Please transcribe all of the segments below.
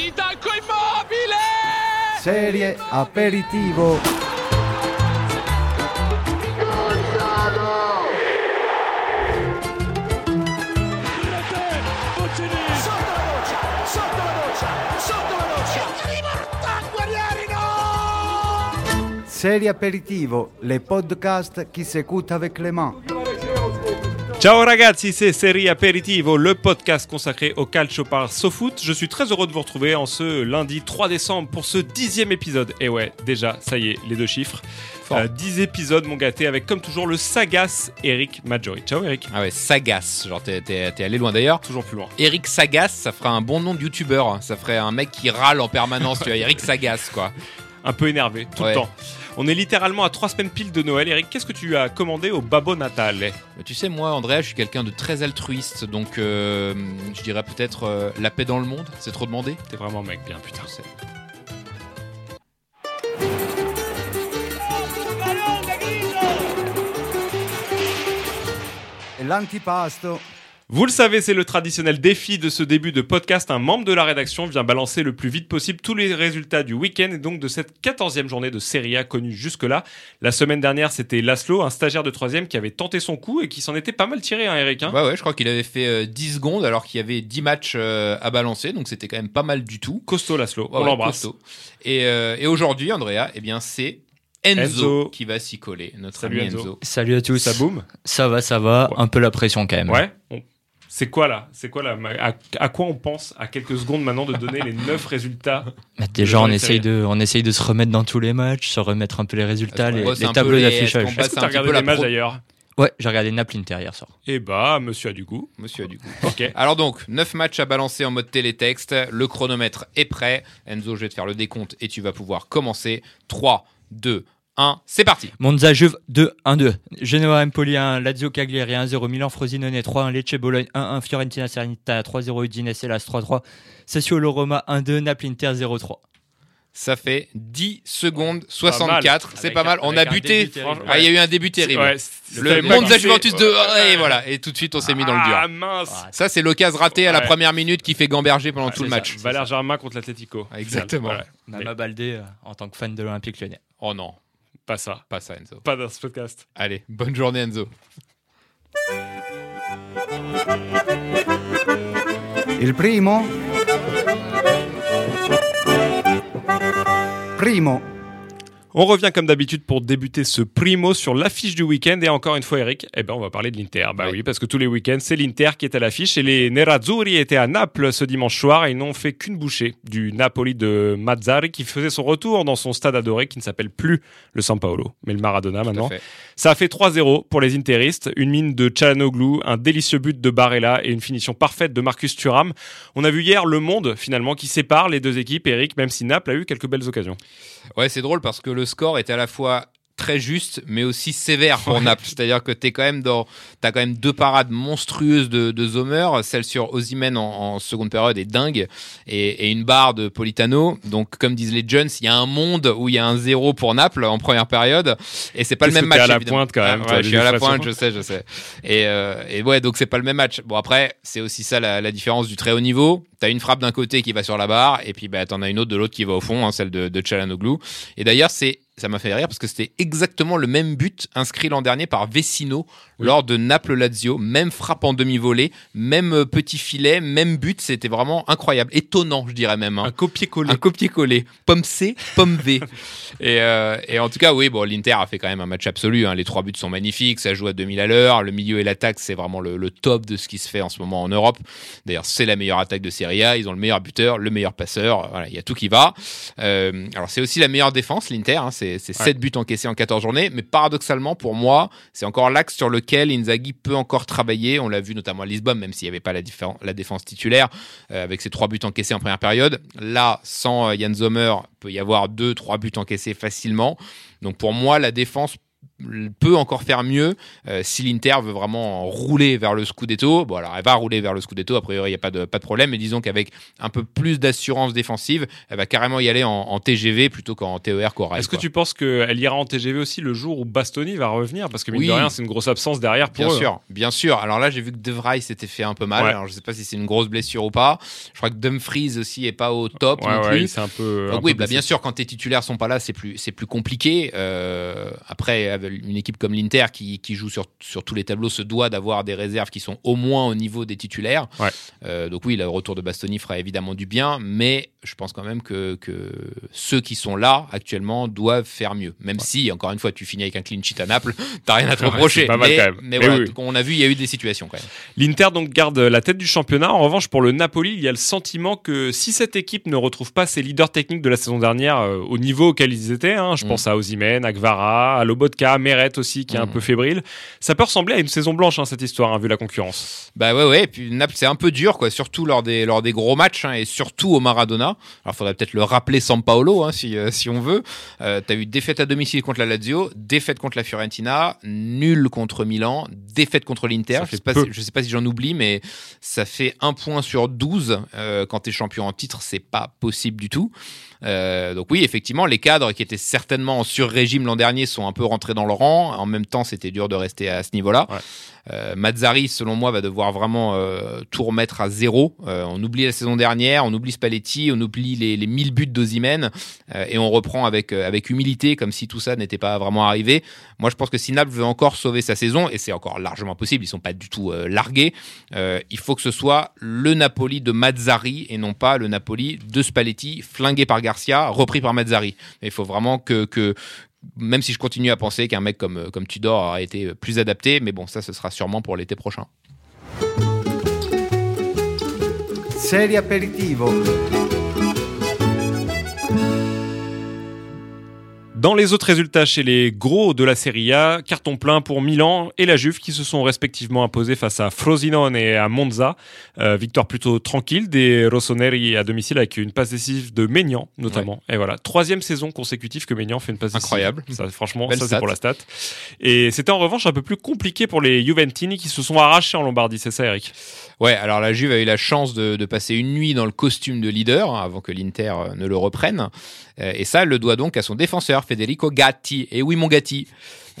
di Danco Immobile! Serie aperitivo. Sotto la doccia, sotto la doccia, sotto la Ciao ragazzi, c'est Série Aperitivo, le podcast consacré au calcio par SoFoot. Je suis très heureux de vous retrouver en ce lundi 3 décembre pour ce dixième épisode. Et ouais, déjà, ça y est, les deux chiffres. Euh, 10 épisodes, mon gâté, avec comme toujours le sagace Eric Maggiori. Ciao Eric. Ah ouais, Sagas, genre t'es, t'es- t'es allé loin d'ailleurs. Toujours plus loin. Eric Sagas, ça ferait un bon nom de youtubeur. Ça ferait un mec qui râle en permanence, tu vois. Eric Sagas, quoi. Un peu énervé, tout Ouais. le temps. On est littéralement à 3 semaines pile de Noël. Eric, qu'est-ce que tu as commandé au Babo Natal? Mais tu sais, moi, Andrea, je suis quelqu'un de très altruiste. Donc, euh, je dirais peut-être euh, la paix dans le monde. C'est trop demandé? T'es vraiment mec bien, putain. Et l'antipasto. Vous le savez, c'est le traditionnel défi de ce début de podcast. Un membre de la rédaction vient balancer le plus vite possible tous les résultats du week-end et donc de cette 14e journée de Serie A connue jusque-là. La semaine dernière, c'était Laszlo, un stagiaire de 3 qui avait tenté son coup et qui s'en était pas mal tiré, hein, Eric. hein? Ouais, ouais, je crois qu'il avait fait euh, 10 secondes alors qu'il y avait 10 matchs euh, à balancer. Donc, c'était quand même pas mal du tout. Costaud Laszlo, Ouais, on ouais, l'embrasse. Et, euh, et aujourd'hui, Andrea, eh bien, c'est Enzo, Enzo. qui va s'y coller. Notre Salut, ami Enzo. Enzo. Salut à tous. Ça boum? Ça va, ça va. Ouais. Un peu la pression quand même. Ouais. On- C'est quoi là? C'est quoi là? À, à quoi on pense à quelques secondes maintenant de donner les 9 résultats déjà, on essaye, de, on essaye de se remettre dans tous les matchs, se remettre un peu les résultats, les, les un peu tableaux d'affichage. est-ce que petit regardé les matchs d'ailleurs? Ouais, j'ai regardé Naples Inter hier soir. Eh bah, monsieur a du goût. Monsieur, du coup. Ok. Alors donc, 9 matchs à balancer en mode télétexte. Le chronomètre est prêt. Enzo, je vais te faire le décompte et tu vas pouvoir commencer. 3, 2, 1, c'est parti. Monza Juve 2 1-2. Genoa Empoli 1, Lazio Cagliari 1-0, Milan Frosinone 3-1, Lecce Bologne 1-1, Fiorentina Serenita 3-0, Udinese Hellas 3-3, Sassuolo Roma 1-2, Naples Inter 0-3. Ça fait 10 secondes mal. 64. C'est pas mal. On a buté. Ah, il y a eu un début terrible. Ouais, Le Monza. Juventus 2. Ouais. Et voilà. Et tout de suite, on s'est mis dans le Ah dur. mince Ça, c'est l'occasion ratée à la Ouais. première minute qui fait gamberger pendant Ouais, tout le match. Valère Germain contre l'Atlético. Exactement. Mama Baldé euh, en tant que fan de l'Olympique lyonnais. Oh non, Pas ça. pas ça, Enzo. Pas dans ce podcast. Allez, bonne journée, Enzo. Il primo. Primo. On revient comme d'habitude pour débuter ce primo sur l'affiche du week-end. Et encore une fois, Eric, eh ben, on va parler de l'Inter. Bah oui, parce que tous les week-ends, c'est l'Inter qui est à l'affiche. Et les Nerazzurri étaient à Naples ce dimanche soir et ils n'ont fait qu'une bouchée du Napoli de Mazzari qui faisait son retour dans son stade adoré qui ne s'appelle plus le San Paolo, mais le Maradona maintenant. fait. Ça a fait 3-0 pour les Interistes, une mine de Chalanoglu, un délicieux but de Barella et une finition parfaite de Marcus Thuram. On a vu hier le monde finalement qui sépare les deux équipes, Eric, même si Naples a eu quelques belles occasions. Ouais, c'est drôle parce que le score est à la fois très juste mais aussi sévère pour Naples. C'est-à-dire que t'es quand même dans, t'as quand même deux parades monstrueuses de, de Zomer, celle sur Osimhen en, en seconde période est dingue et, et une barre de Politano. Donc comme disent les Jones, il y a un monde où il y a un zéro pour Naples en première période et c'est pas le même que t'es match. à la évidemment. pointe, quand même, Ah, ouais, je suis à la pointe, je sais, je sais. Et, euh, et ouais, donc c'est pas le même match. Bon après, c'est aussi ça la, la différence du très haut niveau. T'as une frappe d'un côté qui va sur la barre et puis bah t'en as une autre de l'autre qui va au fond, hein, celle de, de Chalanoglu. Et d'ailleurs, c'est ça m'a fait rire parce que c'était exactement le même but inscrit l'an dernier par Vecino lors de Naples-Lazio. Même frappe en demi-volée, même euh, petit filet, même but. C'était vraiment incroyable. Étonnant, je dirais même. hein. Un copier-coller. Un copier-coller. Pomme C, pomme V. et, euh, et en tout cas, oui, bon, l'Inter a fait quand même un match absolu. hein. Les trois buts sont magnifiques. Ça joue à 2000 à l'heure. Le milieu et l'attaque, c'est vraiment le, le top de ce qui se fait en ce moment en Europe. D'ailleurs, c'est la meilleure attaque de Serie A. Ils ont le meilleur buteur, le meilleur passeur. Voilà, il y a tout qui va. Euh, alors, c'est aussi la meilleure défense, l'Inter. hein. C'est c'est Ouais. 7 buts encaissés en 14 journées. Mais paradoxalement, pour moi, c'est encore l'axe sur lequel Inzaghi peut encore travailler. On l'a vu notamment à Lisbonne, même s'il n'y avait pas la, la défense titulaire, euh, avec ses trois buts encaissés en première période. Là, sans euh, Jan Sommer, peut y avoir deux, trois buts encaissés facilement. Donc pour moi, la défense peut encore faire mieux euh, si l'Inter veut vraiment rouler vers le Scudetto. Bon, alors elle va rouler vers le Scudetto, a priori il n'y a pas de, pas de problème, mais disons qu'avec un peu plus d'assurance défensive, elle va carrément y aller en, en TGV plutôt qu'en TER qu'au Est-ce que tu penses qu'elle ira en TGV aussi le jour où Bastoni va revenir? Parce que mine Oui. de rien, c'est une grosse absence derrière pour Bien eux. sûr, bien sûr. Alors là, j'ai vu que De Vrij s'était fait un peu mal. Ouais. Alors je sais pas si c'est une grosse blessure ou pas. Je crois que Dumfries aussi est pas au top Ouais, non ouais, plus. c'est un peu. un Donc peu oui, bah, bien sûr, quand tes titulaires sont pas là, c'est plus, plus compliqué. Euh, après, avec une équipe comme l'Inter qui, qui joue sur, sur tous les tableaux se doit d'avoir des réserves qui sont au moins au niveau des titulaires. Ouais. Euh, donc oui, le retour de Bastoni fera évidemment du bien, mais je pense quand même que, que ceux qui sont là actuellement doivent faire mieux. Même si, encore une fois, tu finis avec un clean sheet à Naples, t'as rien à te reprocher. pas mal mais quand même. mais Mais voilà, oui. on a vu, il y a eu des situations quand même. L'Inter donc garde la tête du championnat. En revanche, pour le Napoli, il y a le sentiment que si cette équipe ne retrouve pas ses leaders techniques de la saison dernière euh, au niveau auquel ils étaient, hein, je Mm. pense à Osimhen, à Gvara, à Lobotka, Meret aussi qui est un Mm. peu fébrile, ça peut ressembler à une saison blanche hein, cette histoire, hein, vu la concurrence. Bah ouais, ouais. Et puis Naples, c'est un peu dur, quoi. Surtout lors des, lors des gros matchs hein, et surtout au Maradona. Alors, faudrait peut-être le rappeler San Paolo, si, euh, si on veut. Euh, T'as eu défaite à domicile contre la Lazio, défaite contre la Fiorentina, nul contre Milan, défaite contre l'Inter. Je sais pas, si, je sais pas si j'en oublie, mais ça fait un point sur 12 euh, quand t'es champion en titre. C'est pas possible du tout. Euh, donc oui, effectivement, les cadres qui étaient certainement en sur-régime l'an dernier sont un peu rentrés dans le rang. En même temps, c'était dur de rester à ce niveau-là. Ouais. Euh, Mazzari, selon moi, va devoir vraiment euh, tout remettre à zéro. Euh, on oublie la saison dernière, on oublie Spalletti, on oublie les, les 1000 buts d'Ozimène et on reprend avec, avec humilité, comme si tout ça n'était pas vraiment arrivé. Moi, je pense que si Naples veut encore sauver sa saison, et c'est encore largement possible, ils sont pas du tout largués, il faut que ce soit le Napoli de Mazzari et non pas le Napoli de Spalletti, flingué par Garcia, repris par Mazzari. Il faut vraiment que, que même si je continue à penser qu'un mec comme, Tudor aurait été plus adapté, mais bon, ça, ce sera sûrement pour l'été prochain. Dans les autres résultats chez les gros de la Serie A, carton plein pour Milan et la Juve qui se sont respectivement imposés face à Frosinone et à Monza. Euh, victoire plutôt tranquille des Rossoneri à domicile avec une passe décisive de Maignan notamment. Et voilà, troisième saison consécutive que Maignan fait une passe décisive. Incroyable. Franchement, Belle ça c'est pour la stat. Et c'était en revanche un peu plus compliqué pour les Juventini qui se sont arrachés en Lombardie, c'est ça Eric? Ouais, alors la Juve a eu la chance de, de passer une nuit dans le costume de leader hein, avant que l'Inter euh, ne le reprenne. Euh, et ça, elle le doit donc à son défenseur, Federico Gatti. Et oui, mon Gatti.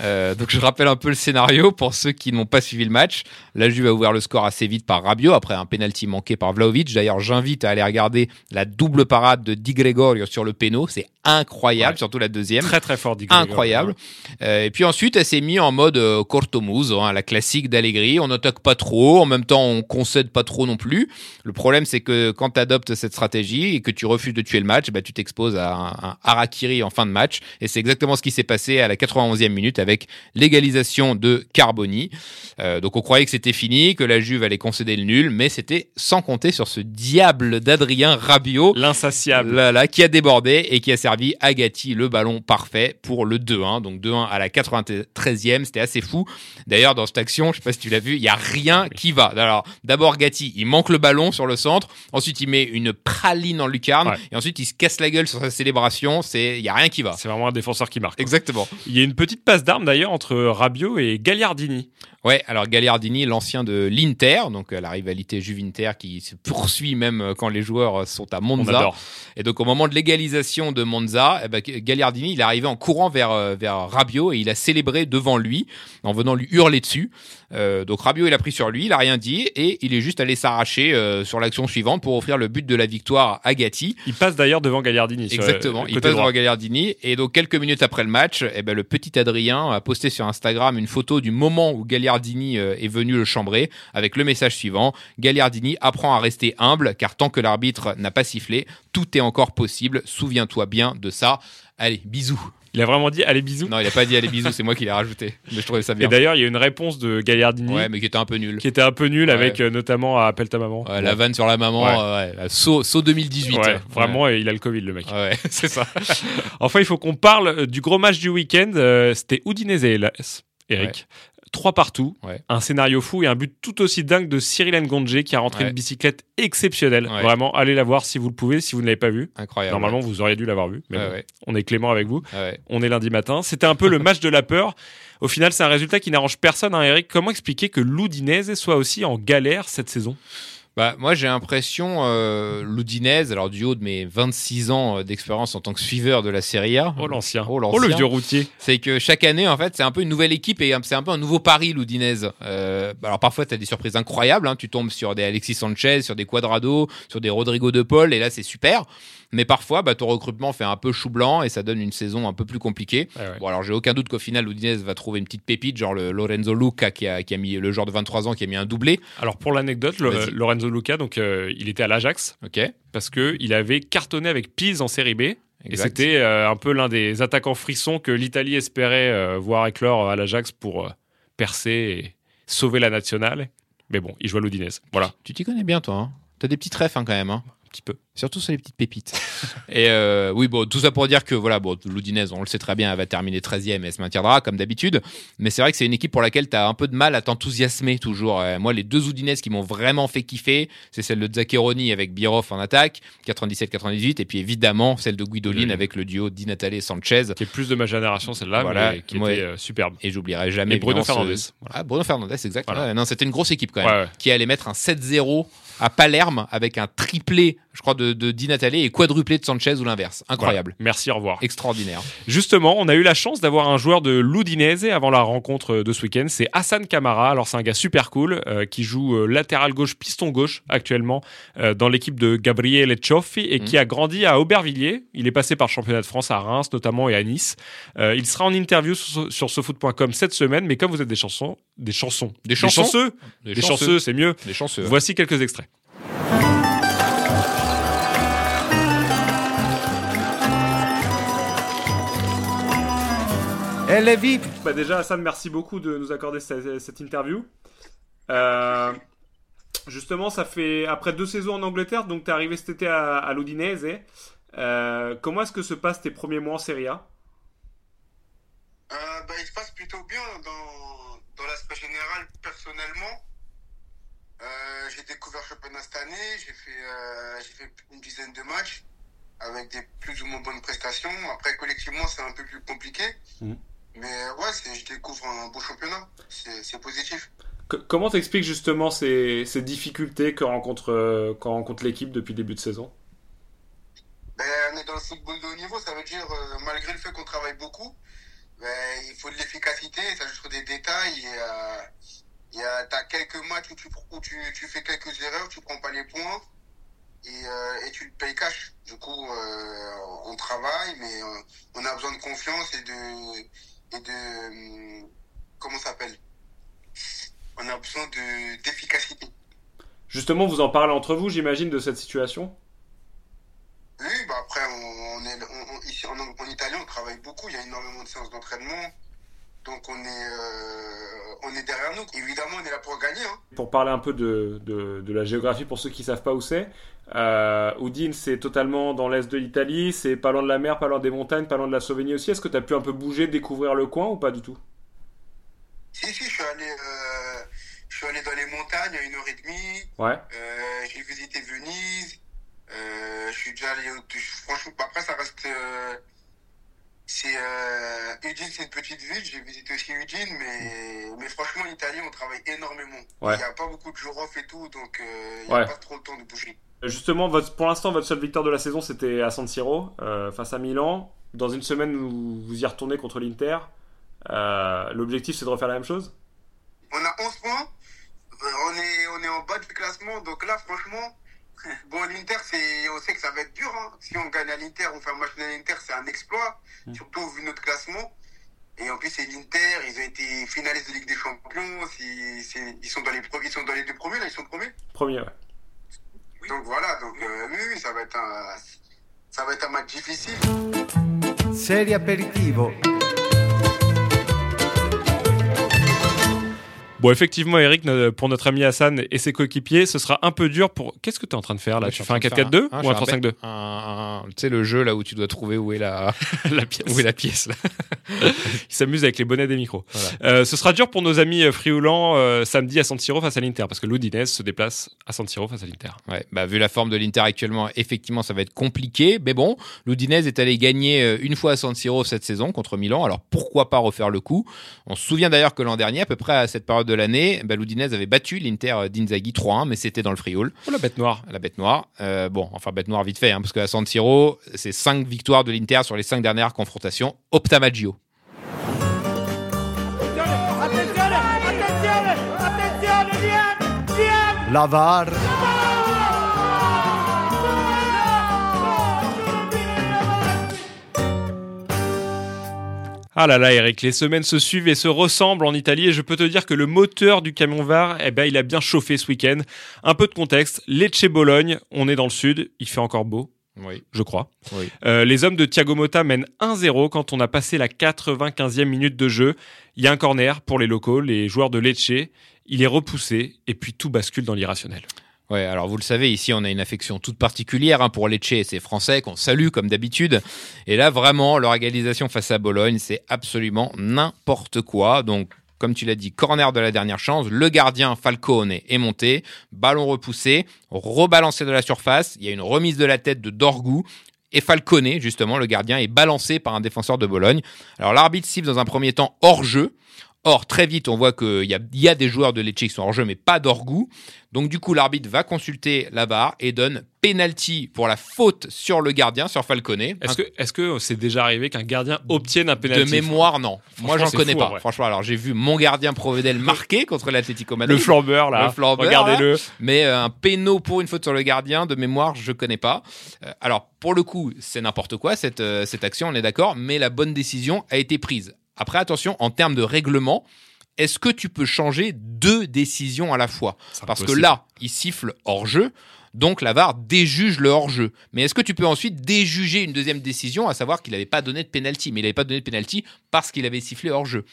Euh, donc je rappelle un peu le scénario pour ceux qui n'ont pas suivi le match. La Juve a ouvert le score assez vite par Rabiot après un penalty manqué par Vlaovic. D'ailleurs, j'invite à aller regarder la double parade de Di Gregorio sur le péno. C'est incroyable, Ouais. surtout la deuxième Très très fort, Di Gregorio. incroyable. Euh, et puis ensuite, elle s'est mise en mode cortomuso, hein, la classique d'Allegri. On n'attaque pas trop, en même temps, on concède pas trop non plus. Le problème, c'est que quand tu adoptes cette stratégie et que tu refuses de tuer le match, bah, tu t'exposes à un, un harakiri en fin de match. Et c'est exactement ce qui s'est passé à la 91e minute avec l'égalisation de Carboni. Euh, donc on croyait que c'était fini, que la Juve allait concéder le nul, mais c'était sans compter sur ce diable d'Adrien Rabiot. L'insatiable. Là, là, qui a débordé et qui a servi à Gatti le ballon parfait pour le 2-1. Donc 2-1 à la 93e, c'était assez fou. D'ailleurs, dans cette action, je sais pas si tu l'as vu, il y a rien qui va. Alors, d'abord Gatti, il manque le ballon sur le centre, ensuite il met une praline en lucarne Ouais. et ensuite il se casse la gueule sur sa célébration, c'est il y a rien qui va. C'est vraiment un défenseur qui marque. Exactement. Il y a une petite passe d'armes d'ailleurs entre Rabiot et Gagliardini. Ouais, alors Gagliardini, l'ancien de l'Inter, donc euh, la rivalité Juve-Inter qui se poursuit même euh, quand les joueurs euh, sont à On Monza. Et donc au moment de l'égalisation de Monza, eh ben, Gagliardini, il est arrivé en courant vers, vers Rabiot et il a célébré devant lui en venant lui hurler dessus. Euh, donc Rabiot, il a pris sur lui, il a rien dit et il est juste allé s'arracher euh, sur l'action suivante pour offrir le but de la victoire à Gatti. Il passe d'ailleurs devant Gagliardini. Exactement, il passe droit. devant Gagliardini et donc quelques minutes après le match, eh ben, le petit Adrien a posté sur Instagram une photo du moment où Gagliardini euh, est venu le chambrer avec le message suivant Gagliardini apprend à rester humble car tant que l'arbitre n'a pas sifflé, tout est encore possible. Souviens-toi bien de ça. Allez, bisous. Il a vraiment dit allez bisous. Non, il a pas dit allez bisous, c'est moi qui l'ai rajouté. Mais je trouvais ça Et bien. d'ailleurs, il y a une réponse de Gagliardini Ouais, mais qui était un peu nul. qui était un peu nulle Ouais. avec euh, notamment à Appelle ta maman. Ouais, la vanne sur la maman, Ouais. euh, saut, saut 2018. Ouais, Ouais. vraiment, et il a le Covid, le mec. Ouais, c'est ça. Enfin, il faut qu'on parle euh, du gros match du week-end. euh, C'était Udinese, hélas, Eric. 3 partout, Ouais. un scénario fou et un but tout aussi dingue de Cyril Ngondje qui a rentré Ouais. une bicyclette exceptionnelle. Ouais. Vraiment, allez la voir si vous le pouvez, si vous ne l'avez pas vu. Incroyable. Normalement, vous auriez dû l'avoir vu. Mais bon, on est clément avec vous. On est lundi matin. C'était un peu le match de la peur. Au final, c'est un résultat qui n'arrange personne. Hein, Eric, comment expliquer que l'Udinese soit aussi en galère cette saison? Bah, moi, j'ai l'impression, euh, l'Udinese, alors du haut de mes 26 ans euh, d'expérience en tant que suiveur de la Serie A, Oh l'ancien. Oh, Oh, le vieux routier. c'est que chaque année, en fait, c'est un peu une nouvelle équipe et c'est un peu un nouveau pari, l'Udinese. Euh, alors parfois, tu as des surprises incroyables. hein. Tu tombes sur des Alexis Sanchez, sur des Quadrado, sur des Rodrigo de Paul, et là, c'est super. Mais parfois, bah, ton recrutement fait un peu chou blanc et ça donne une saison un peu plus compliquée. Ouais. Bon, alors j'ai aucun doute qu'au final, l'Udinese va trouver une petite pépite, genre le Lorenzo Luca qui a, qui a mis le joueur de 23 ans qui a mis un doublé. Alors pour l'anecdote, le-. Lorenzo Luca, donc euh, il était à l'Ajax Ok. parce que il avait cartonné avec Pise en Série B. Et c'était euh, un peu l'un des attaquants frissons que l'Italie espérait euh, voir éclore à l'Ajax pour percer et sauver la nationale. Mais bon, il joue à l'Udinese. Voilà, Tu t'y connais bien, toi. Hein T'as des petits trèfles hein, quand même. Hein petit peu. Surtout sur les petites pépites. et euh, oui, bon, tout ça pour dire que voilà, bon, l'Udinese, on le sait très bien, elle va terminer 13e et elle se maintiendra comme d'habitude. Mais c'est vrai que c'est une équipe pour laquelle tu as un peu de mal à t'enthousiasmer toujours. Euh, moi, les deux Udinese qui m'ont vraiment fait kiffer, c'est celle de Zaccheroni avec Birov en attaque, 97-98, et puis évidemment celle de Guidolin avec le duo Di Natale et Sanchez. Qui est plus de ma génération celle-là, Voilà, mais qui était euh, superbe. Et j'oublierai jamais Et Bruno ce-. Voilà. Ah, Bruno Fernandes, exact. Voilà. Ouais, non, c'était une grosse équipe quand même ouais. qui allait mettre un 7-0 à Palerme avec un triplé, je crois, de, de Di Natale et quadruplé de Sanchez ou l'inverse. Incroyable. Voilà. Merci, au revoir. Extraordinaire. Justement, on a eu la chance d'avoir un joueur de l'Udinese avant la rencontre de ce week-end. C'est Hassan Kamara. Alors, c'est un gars super cool euh, qui joue euh, latéral gauche, piston gauche actuellement euh, dans l'équipe de Gabriele Cioffi et Mhm. qui a grandi à Aubervilliers. Il est passé par le championnat de France à Reims notamment et à Nice. Il sera en interview sur, sur sofoot.com cette semaine. Mais comme vous êtes des chansons, des chansons, Des chansons chanceux, Des, des chanceux, c'est mieux. Des chanceux. Voici quelques extraits. Les VIP Bah déjà, Hassan, merci beaucoup de nous accorder cette, cette interview. Euh, justement, ça fait après deux saisons en Angleterre, donc tu es arrivé cet été à, à l'Udinese. Euh, comment est-ce que se passent tes premiers mois en Serie A? Euh, bah, il se passe plutôt bien dans l'aspect général, personnellement. Euh, j'ai découvert le championnat cette année, j'ai fait, euh, fait une dizaine de matchs avec des plus ou moins bonnes prestations. Après, collectivement, c'est un peu plus compliqué. Mhm. Mais ouais, c'est, je découvre un beau championnat. C'est, positif. Que- Comment t'expliques justement ces, ces difficultés que rencontre, euh, quand rencontre l'équipe depuis le début de saison? Ben, on est dans le football de haut niveau, ça veut dire, euh, malgré le fait qu'on travaille beaucoup, ben, il faut de l'efficacité, ça joue sur des détails. Et, euh, il y a, t'as quelques matchs où, tu, où tu, tu fais quelques erreurs, tu prends pas les points et, euh, et tu le payes cash. Du coup, euh, on travaille, mais euh, on a besoin de confiance et de. Et de hum, comment ça s'appelle? On a besoin de, d'efficacité. Justement, vous en parlez entre vous, j'imagine, de cette situation? Oui, bah on, est, on- on- ici en, en Italie, on travaille beaucoup. Il y a énormément de séances d'entraînement. Donc, on est, euh, on est derrière nous. Évidemment, on est là pour gagner. Hein. Pour parler un peu de, de, de la géographie pour ceux qui savent pas où c'est, euh, Udine c'est totalement dans l'est de l'Italie, c'est pas loin de la mer, pas loin des montagnes, pas loin de la Slovénie aussi. Est-ce que tu as pu un peu bouger, découvrir le coin ou pas du tout? Si, si, je suis allé, euh, je suis allé dans les montagnes à une heure et demie. Ouais. Euh, j'ai visité Venise. Euh, je suis déjà allé. au- Franchement, après, ça reste. euh, c'est euh, Udine, c'est une petite ville. J'ai visité aussi Udine, mais, mais franchement, en Italie, on travaille énormément. Ouais. Il n'y a pas beaucoup de jours off et tout, donc il n'y Ouais. a pas trop le temps de bouger. Justement, votre, pour l'instant, votre seule victoire de la saison, c'était à San Siro, euh, face à Milan. Dans une semaine, vous, vous y retournez contre l'Inter. Euh, L'objectif, c'est de refaire la même chose? On a 11 points. Euh, on, est, on est en bas du classement. Donc là, franchement, bon, l'Inter, c'est, on sait que ça va être dur. hein. Si on gagne à l'Inter, on fait un match de l'Inter, c'est un exploit. Mm. Surtout vu notre classement. Et en plus, c'est l'Inter. Ils ont été finalistes de Ligue des Champions. C'est- ils, sont dans les, ils sont dans les deux premiers, là. Ils sont premiers. Premier, ouais. Donc voilà. Donc, euh, oui, oui, ça va être un, ça va être un match difficile. Serie aperitivo. Bon, effectivement, Eric, pour notre ami Hassan et ses coéquipiers, ce sera un peu dur pour. Qu'est-ce que tu es en train de faire là? Ouais, Tu fais un en train de 4-4-2 faire ou un je fais 3-5-2 un- Tu sais, le jeu là où tu dois trouver où est la, La pièce. où est la pièce là. Ils s'amusent avec les bonnets des micros. Voilà. Euh, ce sera dur pour nos amis euh, friulants euh, samedi à San Siro face à l'Inter parce que l'Udinese se déplace à San Siro face à l'Inter. Ouais, bah, vu la forme de l'Inter actuellement, effectivement, ça va être compliqué. Mais bon, l'Udinese est allé gagner une fois à San Siro cette saison contre Milan. Alors pourquoi pas refaire le coup? On se souvient d'ailleurs que l'an dernier, à peu près à cette période de l'année, bah, l'Udinese avait battu l'Inter d'Inzaghi 3-1, mais c'était dans le Frioul, Oh la bête noire. la bête noire. Euh, bon, enfin bête noire vite fait, hein, parce qu'à San Siro, c'est 5 victoires de l'Inter sur les 5 dernières confrontations. Optamaggio. Attenzione, attenzione, attenzione, Liam, Liam. La Ah là là, Eric, les semaines se suivent et se ressemblent en Italie et je peux te dire que le moteur du camion VAR, eh ben, il a bien chauffé ce week-end. Un peu de contexte, Lecce-Bologne, on est dans le sud, il fait encore beau, Oui. je crois. Oui. Euh, les hommes de Thiago Motta mènent 1-0 quand on a passé la 95e minute de jeu. Il y a un corner pour les locaux, les joueurs de Lecce. Il est repoussé et puis tout bascule dans l'irrationnel. Ouais, alors vous le savez, ici on a une affection toute particulière hein, pour Lecce et ses Français qu'on salue comme d'habitude. Et là vraiment, leur égalisation face à Bologne, c'est absolument n'importe quoi. Donc comme tu l'as dit, corner de la dernière chance, le gardien Falcone est monté, ballon repoussé, rebalancé de la surface, il y a une remise de la tête de Dorgu. Et Falcone, justement, le gardien, est balancé par un défenseur de Bologne. Alors l'arbitre siffle dans un premier temps hors jeu. Or, très vite, on voit qu'il y a, il y a des joueurs de Lecce qui sont hors jeu, mais pas d'Orgou. Donc, du coup, l'arbitre va consulter la VAR et donne penalty pour la faute sur le gardien, sur Falcone. Est-ce que est-ce que c'est déjà arrivé qu'un gardien obtienne un de pénalty mémoire, non. Moi, j'en connais fou, pas. Franchement, alors j'ai vu mon gardien Provedel marquer contre l'Atlético Madrid. Le flambeur là, Le flambeur, regardez-le. Mais euh, un péno pour une faute sur le gardien, de mémoire, je connais pas. Euh, alors, pour le coup, c'est n'importe quoi cette, euh, cette action, on est d'accord, mais la bonne décision a été prise. Après, attention, en termes de règlement, est-ce que tu peux changer deux décisions à la fois Parce que là, il siffle hors jeu. Donc la VAR déjuge le hors-jeu. Mais est-ce que tu peux ensuite déjuger une deuxième décision, à savoir qu'il n'avait pas donné de penalty Mais il n'avait pas donné de penalty parce qu'il avait sifflé hors-jeu.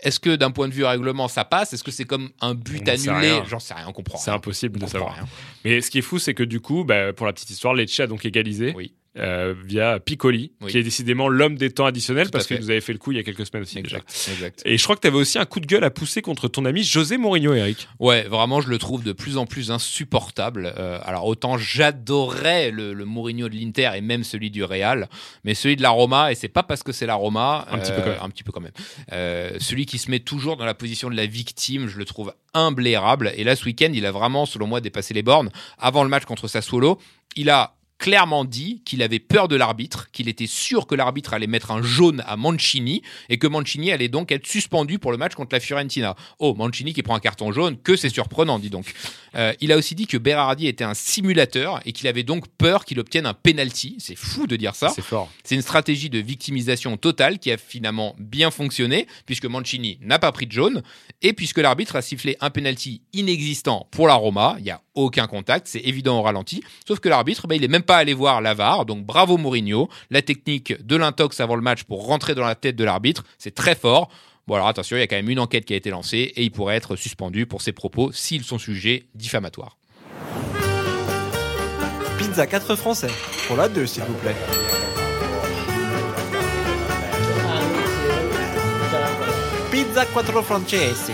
Est-ce que d'un point de vue règlement ça passe? Est-ce que c'est comme un but On annulé? J'en sais rien, on comprend. C'est impossible On de savoir. rien. Mais ce qui est fou, c'est que du coup, bah, pour la petite histoire, Lecce a donc égalisé Oui. Euh, via Piccoli, Oui. qui est décidément l'homme des temps additionnels Tout parce fait. nous avait fait le coup il y a quelques semaines aussi déjà. Exact. Et je crois que tu avais aussi un coup de gueule à pousser contre ton ami José Mourinho, Eric. Ouais, vraiment, je le trouve de plus en plus insupportable. Euh, alors, autant j'adorais le, le Mourinho de l'Inter et même celui du Real, mais celui de la Roma, et c'est pas parce que c'est la Roma, Un petit peu quand même. un petit peu quand même. Euh, celui qui se met toujours dans la position de la victime, je le trouve imblairable. Et là, ce week-end, il a vraiment, selon moi, dépassé les bornes. Avant le match contre Sassuolo, il a clairement dit qu'il avait peur de l'arbitre, qu'il était sûr que l'arbitre allait mettre un jaune à Mancini et que Mancini allait donc être suspendu pour le match contre la Fiorentina. Oh, Mancini qui prend un carton jaune, que c'est surprenant, dis donc. Euh, il a aussi dit que Berardi était un simulateur et qu'il avait donc peur qu'il obtienne un penalty. C'est fou de dire ça. C'est fort. C'est une stratégie de victimisation totale qui a finalement bien fonctionné puisque Mancini n'a pas pris de jaune et puisque l'arbitre a sifflé un penalty inexistant pour la Roma, il n'y a aucun contact, c'est évident au ralenti, sauf que l'arbitre, bah, il est même pas allé voir la VAR, donc bravo Mourinho, la technique de l'intox avant le match pour rentrer dans la tête de l'arbitre, c'est très fort. Bon alors attention, il y a quand même une enquête qui a été lancée et il pourrait être suspendu pour ses propos s'ils sont sujets diffamatoires. Pizza 4 français. Pour la 2, s'il vous plaît. Pizza 4 francesi.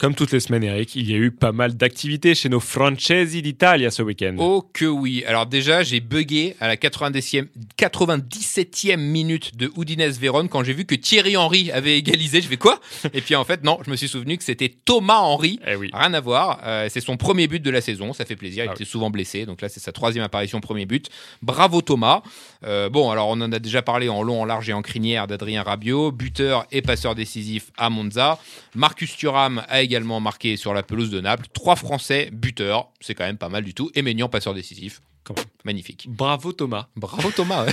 Comme toutes les semaines, Eric, il y a eu pas mal d'activités chez nos Francesi d'Italia ce week-end. Oh que oui. Alors déjà, j'ai bugué à la 90e, 97e minute de Udinese Vérone quand j'ai vu que Thierry Henry avait égalisé. Je fais quoi? Et puis en fait, non, je me suis souvenu que c'était Thomas Henry. Eh oui. Rien à voir. Euh, c'est son premier but de la saison. Ça fait plaisir. Il Ah était souvent blessé. Donc là, c'est sa troisième apparition, premier but. Bravo Thomas. Euh, bon, alors on en a déjà parlé en long, en large et en crinière d'Adrien Rabiot, buteur et passeur décisif à Monza. Marcus Thuram a également marqué sur la pelouse de Naples. Trois Français buteurs. C'est quand même pas mal du tout. Et Maignan, passeur décisif. Magnifique. Bravo Thomas. Bravo Thomas. ouais.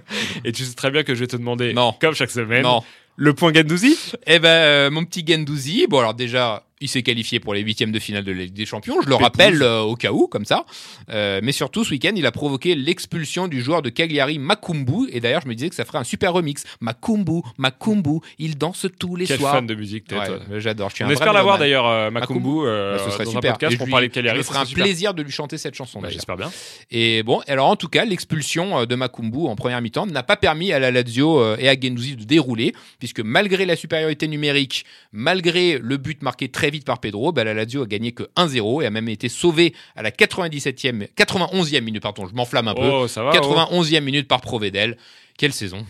Et tu sais très bien que je vais te demander, Non. comme chaque semaine, non. Le point Gendouzi? Eh ben, euh, mon petit Gendouzi, bon alors déjà, il s'est qualifié pour les huitièmes de finale de la Ligue des Champions. Je le rappelle euh, au cas où, comme ça. Euh, mais surtout, ce week-end, il a provoqué l'expulsion du joueur de Cagliari, Makumbu. Et d'ailleurs, je me disais que ça ferait un super remix. Makumbu, Makumbu, il danse tous les Quel soirs. fan de musique, t'es, Ouais, toi. J'adore. Je suis On un espère l'avoir d'ailleurs, Makumbu, Bah, ce serait dans super. un podcast Et pour parler de Cagliari. Ce un serait super. plaisir de lui chanter cette chanson. Bah. J'espère bien. Et bon, alors en tout cas, l'expulsion de Makumbu en première mi-temps n'a pas permis à la Lazio et à Gendouzi de dérouler, puisque malgré la supériorité numérique, malgré le but marqué très vite par Pedro, bah, la Lazio a gagné que 1-0 et a même été sauvée à la 97e, 91e minute, pardon, je m'enflamme un peu, 91e minute par Provedel. Quelle saison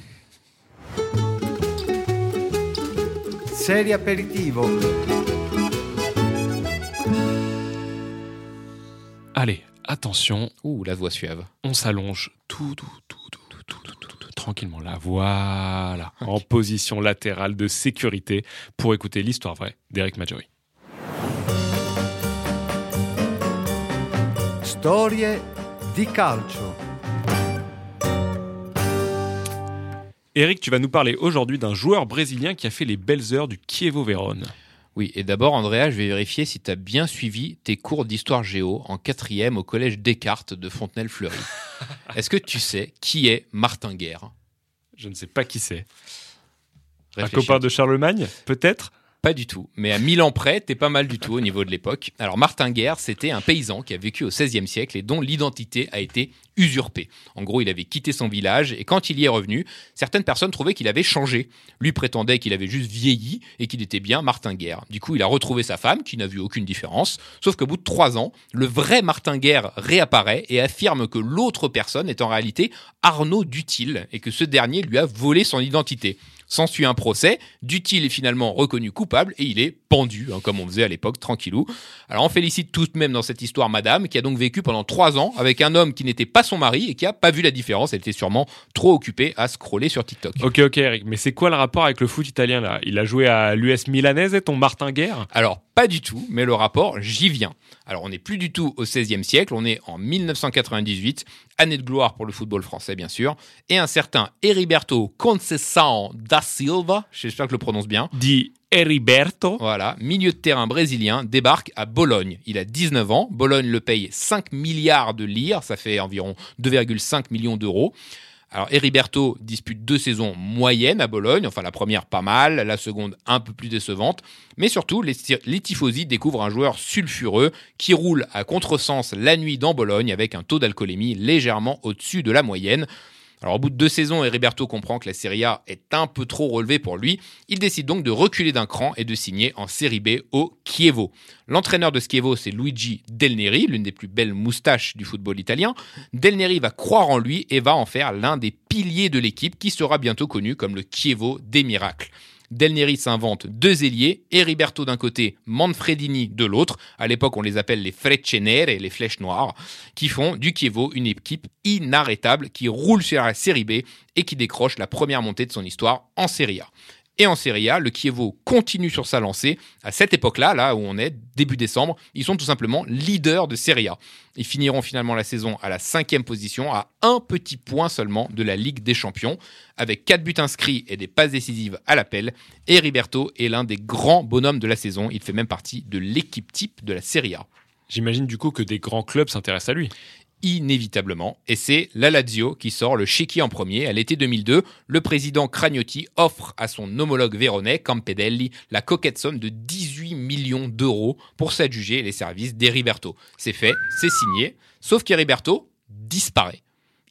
aperitivo. Allez, attention. Ouh, la voix suave. On s'allonge tout, tout, tout tranquillement là. Voilà, en position latérale de sécurité pour écouter l'histoire vraie d'Eric Maggiori. Storie di calcio. Eric, tu vas nous parler aujourd'hui d'un joueur brésilien qui a fait les belles heures du Chievo Vérone. Oui, et d'abord, Andrea, je vais vérifier si tu as bien suivi tes cours d'histoire géo en quatrième au collège Descartes de Fontenelle-Fleury. Est-ce que tu sais qui est Martin Guerre? Je ne sais pas qui c'est. Un copain de Charlemagne, peut-être? Pas du tout. Mais à 1000 ans près, t'es pas mal du tout au niveau de l'époque. Alors, Martin Guerre, c'était un paysan qui a vécu au XVIe siècle et dont l'identité a été usurpée. En gros, il avait quitté son village et quand il y est revenu, certaines personnes trouvaient qu'il avait changé. Lui prétendait qu'il avait juste vieilli et qu'il était bien Martin Guerre. Du coup, il a retrouvé sa femme, qui n'a vu aucune différence. Sauf qu'au bout de trois ans, le vrai Martin Guerre réapparaît et affirme que l'autre personne est en réalité Arnaud Dutil et que ce dernier lui a volé son identité. S'ensuit un procès, Dutil est finalement reconnu coupable et il est pendu, hein, comme on faisait à l'époque, tranquillou. Alors on félicite tout de même dans cette histoire madame, qui a donc vécu pendant trois ans avec un homme qui n'était pas son mari et qui a pas vu la différence, elle était sûrement trop occupée à scroller sur TikTok. Ok, ok, Eric, mais c'est quoi le rapport avec le foot italien là? Il a joué à l'US Milanaise, ton Martin Guerre? Alors, pas du tout, mais le rapport, j'y viens. Alors, on n'est plus du tout au XVIe siècle, on est en 1998, année de gloire pour le football français, bien sûr, et un certain Heriberto Conceição da Silva, j'espère que je le prononce bien, Dit Heriberto. voilà, milieu de terrain brésilien, débarque à Bologne. Il a 19 ans, Bologne le paye 5 milliards de lire, ça fait environ 2,5 millions d'euros. Alors Heriberto dispute deux saisons moyennes à Bologne, enfin la première pas mal, la seconde un peu plus décevante, mais surtout les, les tifosi découvrent un joueur sulfureux qui roule à contresens la nuit dans Bologne avec un taux d'alcoolémie légèrement au-dessus de la moyenne. Alors au bout de deux saisons, Heriberto comprend que la Serie A est un peu trop relevée pour lui. Il décide donc de reculer d'un cran et de signer en Série B au Chievo. L'entraîneur de ce Chievo, c'est Luigi Del Neri, l'une des plus belles moustaches du football italien. Del Neri va croire en lui et va en faire l'un des piliers de l'équipe qui sera bientôt connu comme le Chievo des miracles. Del Neri s'invente deux ailiers, Heriberto d'un côté, Manfredini de l'autre. À l'époque, on les appelle les Frecce Nere, les flèches noires, qui font du Chievo une équipe inarrêtable qui roule sur la Série B et qui décroche la première montée de son histoire en Série A. Et en Serie A, le Chievo continue sur sa lancée. À cette époque-là, là où on est, début décembre, ils sont tout simplement leaders de Serie A. Ils finiront finalement la saison à la cinquième position, à un petit point seulement de la Ligue des Champions, avec quatre buts inscrits et des passes décisives à l'appel. Et Riberto est l'un des grands bonhommes de la saison. Il fait même partie de l'équipe type de la Serie A J'imagine du coup que des grands clubs s'intéressent à lui. Inévitablement. Et c'est la Lazio qui sort le chéquier en premier. À l'été 2002, le président Cragnotti offre à son homologue véronais, Campedelli, la coquette somme de 18 millions d'euros pour s'adjuger les services d'Heriberto. C'est fait, c'est signé, sauf qu'Heriberto disparaît.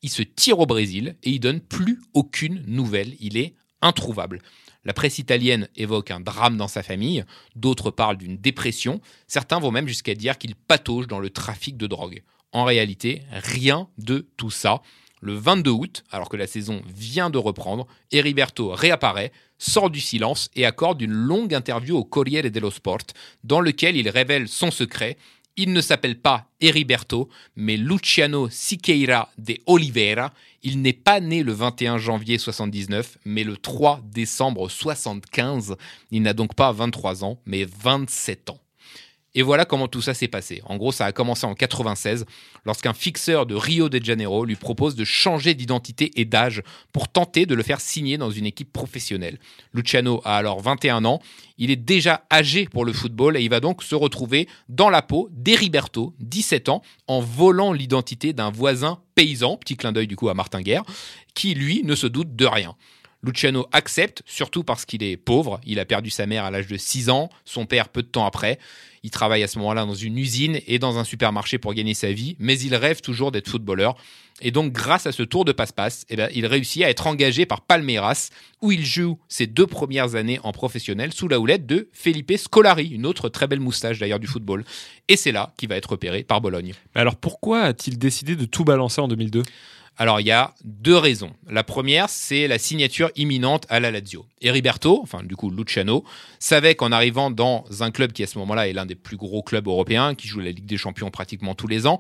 Il se tire au Brésil et il donne plus aucune nouvelle. Il est introuvable. La presse italienne évoque un drame dans sa famille, d'autres parlent d'une dépression, certains vont même jusqu'à dire qu'il patauge dans le trafic de drogue. En réalité, rien de tout ça. Le 22 août, alors que la saison vient de reprendre, Heriberto réapparaît, sort du silence et accorde une longue interview au Corriere dello Sport, dans lequel il révèle son secret. Il ne s'appelle pas Heriberto, mais Luciano Siqueira de Oliveira. Il n'est pas né le 21 janvier 79, mais le 3 décembre 75. Il n'a donc pas 23 ans, mais 27 ans. Et voilà comment tout ça s'est passé. En gros, ça a commencé en 96, lorsqu'un fixeur de Rio de Janeiro lui propose de changer d'identité et d'âge pour tenter de le faire signer dans une équipe professionnelle. Luciano a alors 21 ans, il est déjà âgé pour le football et il va donc se retrouver dans la peau d'Heriberto, 17 ans, en volant l'identité d'un voisin paysan, petit clin d'œil du coup à Martin Guerre, qui lui ne se doute de rien. Luciano accepte, surtout parce qu'il est pauvre. Il a perdu sa mère à l'âge de 6 ans, son père peu de temps après. Il travaille à ce moment-là dans une usine et dans un supermarché pour gagner sa vie, mais il rêve toujours d'être footballeur. Et donc, grâce à ce tour de passe-passe, eh ben, il réussit à être engagé par Palmeiras, où il joue ses deux premières années en professionnel sous la houlette de Felipe Scolari, une autre très belle moustache d'ailleurs du football. Et c'est là qu'il va être repéré par Bologne. Alors pourquoi a-t-il décidé de tout balancer en 2002 alors, il y a deux raisons. La première, c'est la signature imminente à la Lazio. Heriberto, enfin, du coup, Luciano, savait qu'en arrivant dans un club qui, à ce moment-là, est l'un des plus gros clubs européens, qui joue la Ligue des Champions pratiquement tous les ans,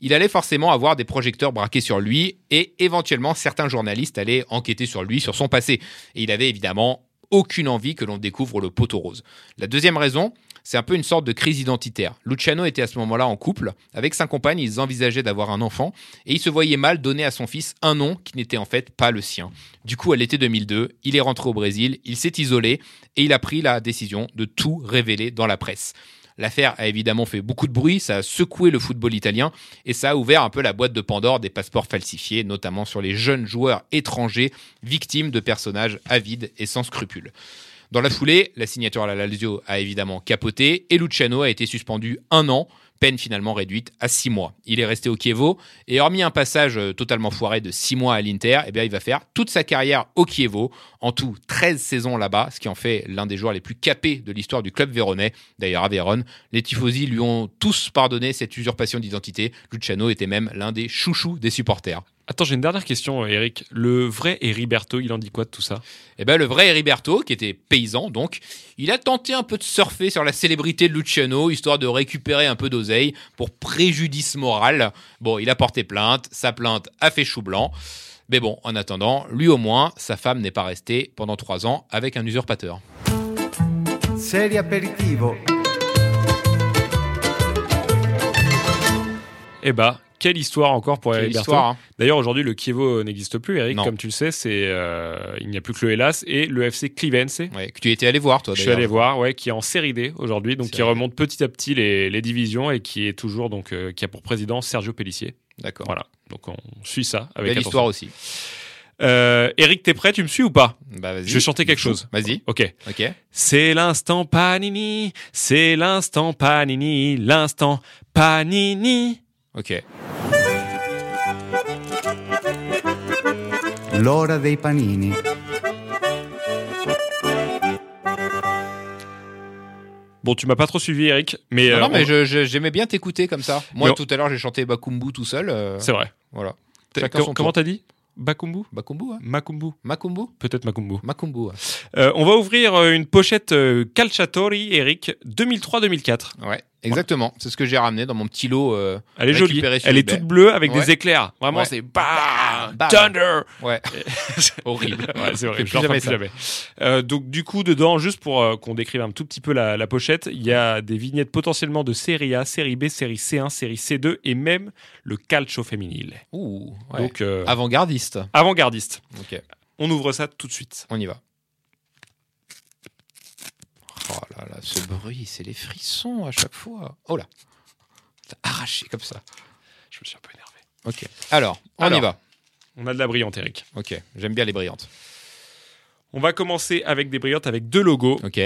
il allait forcément avoir des projecteurs braqués sur lui et éventuellement certains journalistes allaient enquêter sur lui, sur son passé. Et il avait évidemment aucune envie que l'on découvre le poteau rose. La deuxième raison, c'est un peu une sorte de crise identitaire. Luciano était à ce moment-là en couple. Avec sa compagne, ils envisageaient d'avoir un enfant et il se voyait mal donner à son fils un nom qui n'était en fait pas le sien. Du coup, à l'été 2002, il est rentré au Brésil, il s'est isolé et il a pris la décision de tout révéler dans la presse. L'affaire a évidemment fait beaucoup de bruit, ça a secoué le football italien et ça a ouvert un peu la boîte de Pandore des passeports falsifiés, notamment sur les jeunes joueurs étrangers victimes de personnages avides et sans scrupules. Dans la foulée, la signature à la Lazio a évidemment capoté et Luciano a été suspendu un an peine finalement réduite à 6 mois. Il est resté au Chievo et hormis un passage euh, totalement foiré de 6 mois à l'Inter, eh bien il va faire toute sa carrière au Chievo, en tout 13 saisons là-bas, ce qui en fait l'un des joueurs les plus capés de l'histoire du club véronais. D'ailleurs à Vérone, les tifosi lui ont tous pardonné cette usurpation d'identité. Luciano était même l'un des chouchous des supporters. Attends, j'ai une dernière question, Eric. Le vrai Heriberto, il en dit quoi de tout ça Eh ben, le vrai Heriberto, qui était paysan, donc, il a tenté un peu de surfer sur la célébrité de Luciano, histoire de récupérer un peu d'oseille pour préjudice moral. Bon, il a porté plainte, sa plainte a fait chou blanc. Mais bon, en attendant, lui au moins, sa femme n'est pas restée pendant trois ans avec un usurpateur. Serie aperitivo. Eh bah, quelle histoire encore pour Heriberto. histoire, hein. D'ailleurs, aujourd'hui, le Chievo n'existe plus, Eric. Non. Comme tu le sais, c'est euh, il n'y a plus que le Hellas et le FC Clivense. Ouais, que tu étais allé voir, toi, Je suis allé voir, ouais, qui est en série D aujourd'hui, donc qui remonte petit à petit les, les divisions et qui est toujours donc euh, qui a pour président Sergio Pellissier. D'accord. Voilà, donc on suit ça avec Belle histoire aussi. Euh, Eric, t'es prêt? Tu me suis ou pas? Bah, vas-y. Je vais chanter quelque chose. Vas-y. Ok. Ok. C'est l'instant Panini, c'est l'instant Panini, l'instant Panini. Ok. L'ora dei panini. Bon, tu m'as pas trop suivi, Eric, mais, Non, euh, non, mais on- j'aimais bien t'écouter comme ça. Moi, on- tout à l'heure, j'ai chanté Bakumbu tout seul. euh, c'est vrai. Voilà. Son comment t'as dit? Bakumbu? Bakumbu, ouais. Makumbu Makumbu Peut-être Makumbu. Makumbu, ouais. Euh, on va ouvrir une pochette euh, Calciatori, Eric, 2003-2004. Ouais, exactement. C'est ce que j'ai ramené dans mon petit lot. euh, Elle est jolie. Elle est toute bleue avec Ouais. des éclairs. Vraiment, Ouais. c'est bam, Bam. Thunder. Ouais. Horrible. Ouais, c'est. Fais je jamais plus jamais. Euh, donc du coup, dedans, juste pour euh, qu'on décrive un tout petit peu la, la pochette, il y a des vignettes potentiellement de série A, série B, série C1, série C2 et même le calcio féminil. Ouh. ouais. Donc euh, Avant-gardiste. avant-gardiste. Ok. On ouvre ça tout de suite. On y va. Oh là là, ce bruit, c'est les frissons à chaque fois. Oh là. A arraché comme ça. Je me suis un peu énervé. Ok. Alors, on Alors. y va. On a de la brillante, Eric. Ok. J'aime bien les brillantes. On va commencer avec des brillantes avec deux logos, Ok.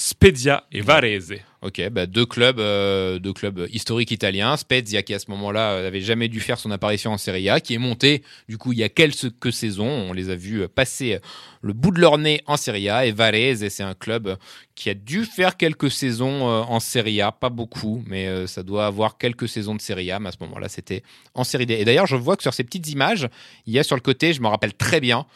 Spezia et Varese. Ok, bah deux clubs, euh, deux clubs historiques italiens. Spezia qui à ce moment-là euh, n'avait jamais dû faire son apparition en Serie A, qui est monté du coup il y a quelques saisons. On les a vus euh, passer euh, le bout de leur nez en Serie A. Et Varese, c'est un club euh, qui a dû faire quelques saisons euh, en Serie A, pas beaucoup, mais euh, ça doit avoir quelques saisons de Serie A. Mais à ce moment-là, c'était en Serie D. Et d'ailleurs, je vois que sur ces petites images, il y a sur le côté, je me rappelle très bien,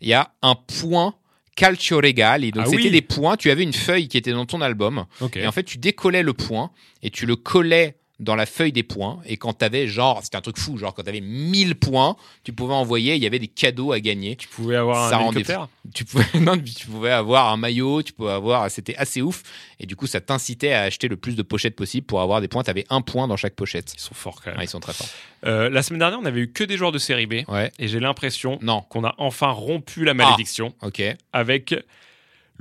il y a un point. Calcio Regali, donc Ah c'était oui. des points. Tu avais une feuille qui était dans ton album, Ok. et en fait, tu décollais le point et tu le collais dans la feuille des points. Et quand t'avais genre, c'était un truc fou, genre quand t'avais 1000 points, tu pouvais envoyer, il y avait des cadeaux à gagner. Tu pouvais avoir Ça un hélicoptère Tu pouvais, non, tu pouvais avoir un maillot, tu pouvais avoir, c'était assez ouf. Et du coup, ça t'incitait à acheter le plus de pochettes possible pour avoir des points. T'avais un point dans chaque pochette. Ils sont forts quand même. Ouais, ils sont très forts. Euh, la semaine dernière, on avait eu que des joueurs de série B. Ouais. Et j'ai l'impression qu'on a enfin rompu la malédiction Ok. avec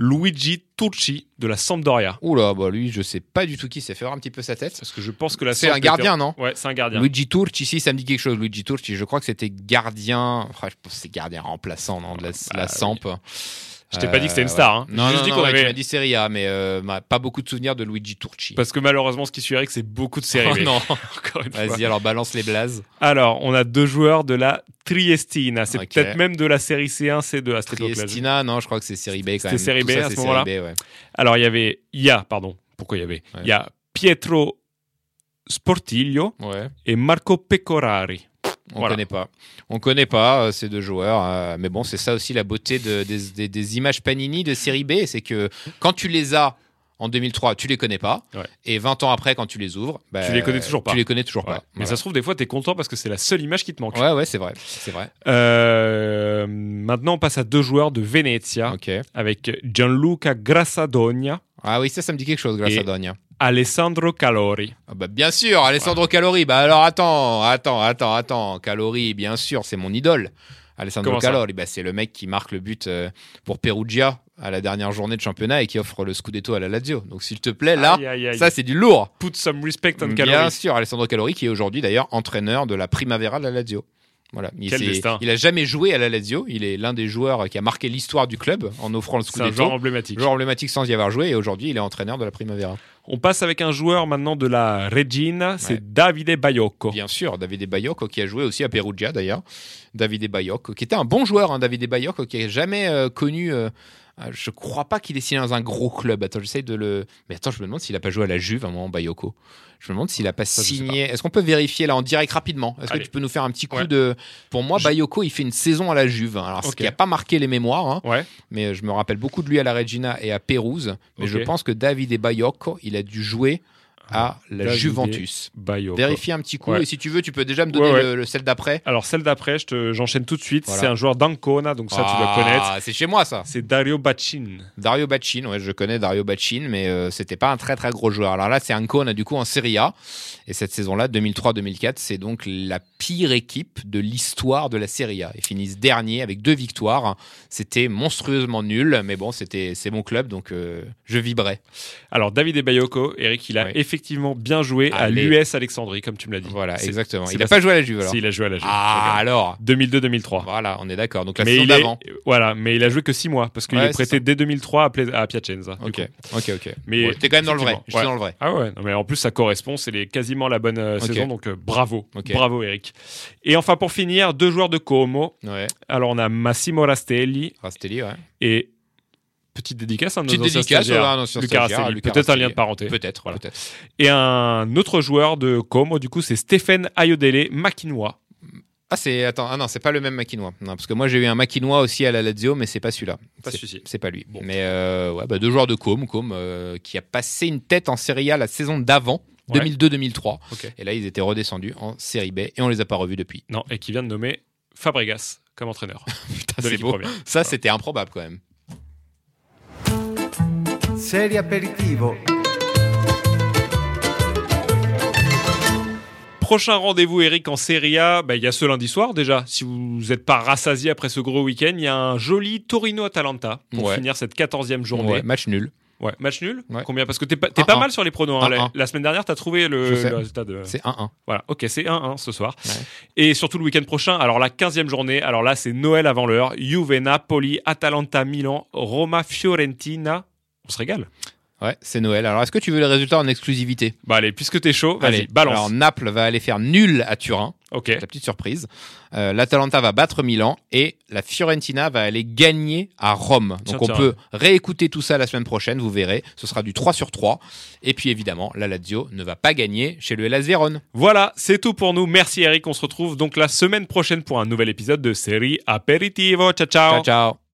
Luigi Turci de la Sampdoria. Oula, bah lui, je sais pas du tout qui c'est. Faire un petit peu sa tête. Parce que je pense que la C'est un gardien, non Ouais, c'est un gardien. Luigi Turci, ici, ça me dit quelque chose. Luigi Turci, je crois que c'était gardien. Enfin, je pense que c'est gardien remplaçant, non, de la, Bah, la Samp. Je t'ai pas dit que c'était une star, hein. Non, juste non, dit non, qu'on ouais, avait- tu dit Serie A, mais euh, pas beaucoup de souvenirs de Luigi Turci. Parce que malheureusement, ce qui suit Eric, c'est beaucoup de série Oh non. Encore une fois. Vas-y, alors balance les blazes. Alors, on a deux joueurs de la Triestina. C'est peut-être même de la série C1, C2 à cette. Triestina, non, je crois que c'est Série B quand C'était même. Série Tout B ça, à ce moment-là Série ouais. Alors, il y avait. Il y a, pardon. Pourquoi il y avait? Ouais. Il y a Pietro Sportiglio Ouais. et Marco Pecorari. On Voilà. connaît pas. On connaît pas euh, ces deux joueurs. euh, mais bon, c'est ça aussi la beauté de- des, des- des images Panini de série B. C'est que quand tu les as en 2003, tu les connais pas. Ouais. Et 20 ans après, quand tu les ouvres, bah, Tu les connais toujours pas. Tu les connais toujours Ouais. pas. Mais ça se trouve, des fois, t'es content parce que c'est la seule image qui te manque. Ouais, ouais, c'est vrai. C'est vrai. Euh, maintenant, on passe à deux joueurs de Venezia avec Gianluca Grassadonia, Ah oui, ça, ça me dit quelque chose Et- Donia. Alessandro Calori. Ah bah, bien sûr, Alessandro Calori. Bah alors attends, attends, attends, attends. Calori, bien sûr, c'est mon idole. Alessandro Calori, bah, c'est le mec qui marque le but euh, pour Perugia à la dernière journée de championnat et qui offre le Scudetto à la Lazio. Donc s'il te plaît, là, Aïe, aïe, aïe. ça c'est du lourd. Put some respect on Bien Calori. sûr, Alessandro Calori qui est aujourd'hui d'ailleurs entraîneur de la Primavera de la Lazio. Voilà. Il, Quel destin. il a jamais joué à la Lazio. Il est l'un des joueurs qui a marqué l'histoire du club en offrant le C'est un Scudetto. joueur emblématique. Joueur emblématique sans y avoir joué et aujourd'hui il est entraîneur de la Primavera. On passe avec un joueur maintenant de la Regina, c'est Ouais. Davide Baiocco. Bien sûr, Davide Bayocco qui a joué aussi à Perugia d'ailleurs. Davide Bayocco qui était un bon joueur, hein, Davide Bayocco qui n'a jamais euh, connu. euh, je crois pas qu'il est signé dans un gros club. Attends, j'essaie de le. Mais attends, je me demande s'il a pas joué à la Juve à un moment, Bayocco. Je me demande s'il a pas Ça, signé. Est-ce qu'on peut vérifier là en direct rapidement? Est-ce que tu peux nous faire un petit coup Ouais. de. Pour moi, Je- Bayocco, il fait une saison à la Juve. hein. Alors, ce qui a pas marqué les mémoires, hein, Ouais. mais euh, je me rappelle beaucoup de lui à la Regina et à Pérouse. Mais je pense que Davide Bayocco, il a dû jouer à la Juventus. Baiocco. Vérifie un petit coup Ouais. et si tu veux, tu peux déjà me donner Ouais, ouais. Le, le celle d'après. Alors celle d'après, j'enchaîne tout de suite. Voilà. C'est un joueur d'Ancona, donc ça tu dois Ah, connaître. C'est chez moi ça. C'est Dario Bachin. Dario Bachin, ouais, je connais Dario Bachin, mais euh, c'était pas un très très gros joueur. Alors là, c'est Ancona du coup en Serie A. Et cette saison-là, 2003-2004, c'est donc la pire équipe de l'histoire de la Serie A. Ils finissent dernier avec deux victoires. C'était monstrueusement nul, mais bon, c'était c'est mon club, donc euh, je vibrais. Alors David Bayoko, Eric, il a Oui. Effectivement bien joué à l'US Alexandrie, comme tu me l'as dit. Voilà, exactement. Il n'a pas joué à la Juve alors. Si, il a joué à la Juve. Ah alors 2002-2003. Voilà, on est d'accord. Donc la Mais saison il, est, d'avant. voilà, mais il a joué que 6 mois parce qu'il Ouais, est prêté dès 2003 à, Pla- à Piacenza. Ok, ok, ok. Mais Mais t'es quand même dans le vrai. Je suis dans le vrai. Ah ouais, non, mais en plus ça correspond, c'est quasiment la bonne euh, saison, donc euh, bravo, bravo Eric. Et enfin pour finir, deux joueurs de Como. Ouais. Alors on a Massimo Rastelli Rastelli, ouais. et petite dédicace à nos Petite anciens dédicace stagiaires, à un ancien Luca stagiaire, Rastelli. Luca Peut-être un lien de parenté. Peut-être, Voilà. peut-être. Et un autre joueur de Como, du coup, c'est Stéphane Ayodele Makinois. Ah, c'est. Attends, ah non, c'est pas le même Maquinois. Non, parce que moi, j'ai eu un Maquinois aussi à la Lazio, mais c'est pas celui-là. Pas C'est- celui-ci. C'est pas lui. Bon. Mais euh, ouais, bah, deux joueurs de Com, Com, euh, qui a passé une tête en Serie A la saison d'avant, Ouais. 2002-2003. Ok. Et là, ils étaient redescendus en Série B et on les a pas revus depuis. Non, et qui vient de nommer Fabregas comme entraîneur. Putain, de c'est beau. première. Ça, c'était improbable quand même. Serie aperitivo. Prochain rendez-vous, Eric, en Serie A, bah, il y a ce lundi soir déjà. Si vous n'êtes pas rassasié après ce gros week-end, il y a un joli Torino-Atalanta pour Ouais. finir cette 14e journée. Ouais, match nul. Ouais, match nul Ouais. Combien Parce que t'es pas, t'es pas 1-1. mal sur les pronos. hein. La, 1-1. la semaine dernière, t'as trouvé le, résultat de. C'est 1-1. Voilà, ok, c'est 1-1 ce soir. Ouais. Et surtout le week-end prochain, alors la 15e journée, alors là c'est Noël avant l'heure. Juve, Napoli, Atalanta, Milan, Roma, Fiorentina. On se régale. Ouais, c'est Noël. Alors, est-ce que tu veux les résultats en exclusivité? Bah allez, puisque t'es chaud, vas-y, Allez, balance. Alors, Naples va aller faire nul à Turin. ok. La petite surprise. Euh, L'Atalanta va battre Milan et la Fiorentina va aller gagner à Rome. Tiens, Donc on peut réécouter tout ça la semaine prochaine, vous verrez. Ce sera du 3 sur 3. Et puis évidemment, la Lazio ne va pas gagner chez le Hellas Vérone. Voilà, c'est tout pour nous. Merci Eric, on se retrouve donc la semaine prochaine pour un nouvel épisode de série Aperitivo. Ciao ciao. Ciao ciao.